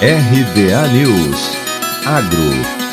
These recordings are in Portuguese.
RBA News. Agro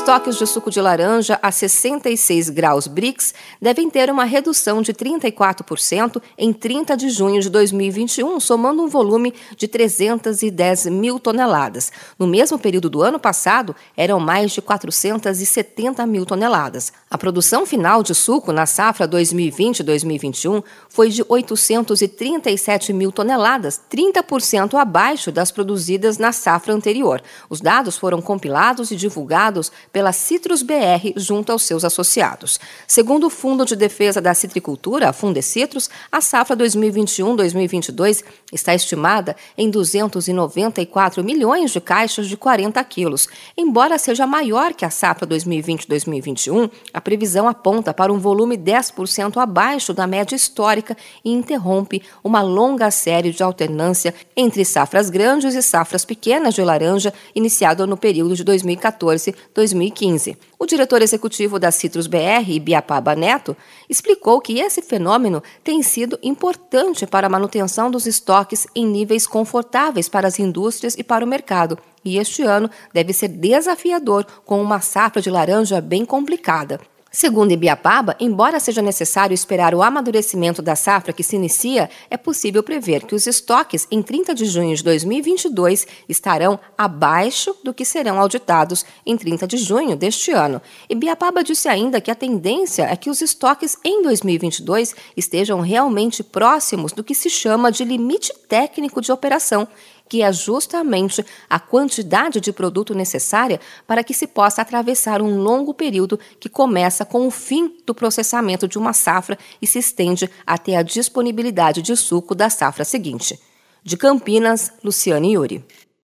estoques de suco de laranja a 66 graus BRICS devem ter uma redução de 34% em 30 de junho de 2021, somando um volume de 310 mil toneladas. No mesmo período do ano passado, eram mais de 470 mil toneladas. A produção final de suco na safra 2020-2021 foi de 837 mil toneladas, 30% abaixo das produzidas na safra anterior. Os dados foram compilados e divulgados pela Citrus BR junto aos seus associados. Segundo o Fundo de Defesa da Citricultura, a Fundecitrus, a safra 2021-2022 está estimada em 294 milhões de caixas de 40 quilos. Embora seja maior que a safra 2020-2021, a previsão aponta para um volume 10% abaixo da média histórica e interrompe uma longa série de alternância entre safras grandes e safras pequenas de laranja, iniciada no período de 2014-2015. 2015. O diretor executivo da Citrus BR, Biapaba Neto, explicou que esse fenômeno tem sido importante para a manutenção dos estoques em níveis confortáveis para as indústrias e para o mercado. E este ano deve ser desafiador, com uma safra de laranja bem complicada. Segundo Ibiapaba, embora seja necessário esperar o amadurecimento da safra que se inicia, é possível prever que os estoques em 30 de junho de 2022 estarão abaixo do que serão auditados em 30 de junho deste ano. Ibiapaba disse ainda que a tendência é que os estoques em 2022 estejam realmente próximos do que se chama de limite técnico de operação que é justamente a quantidade de produto necessária para que se possa atravessar um longo período que começa com o fim do processamento de uma safra e se estende até a disponibilidade de suco da safra seguinte. De Campinas, Luciane Yuri.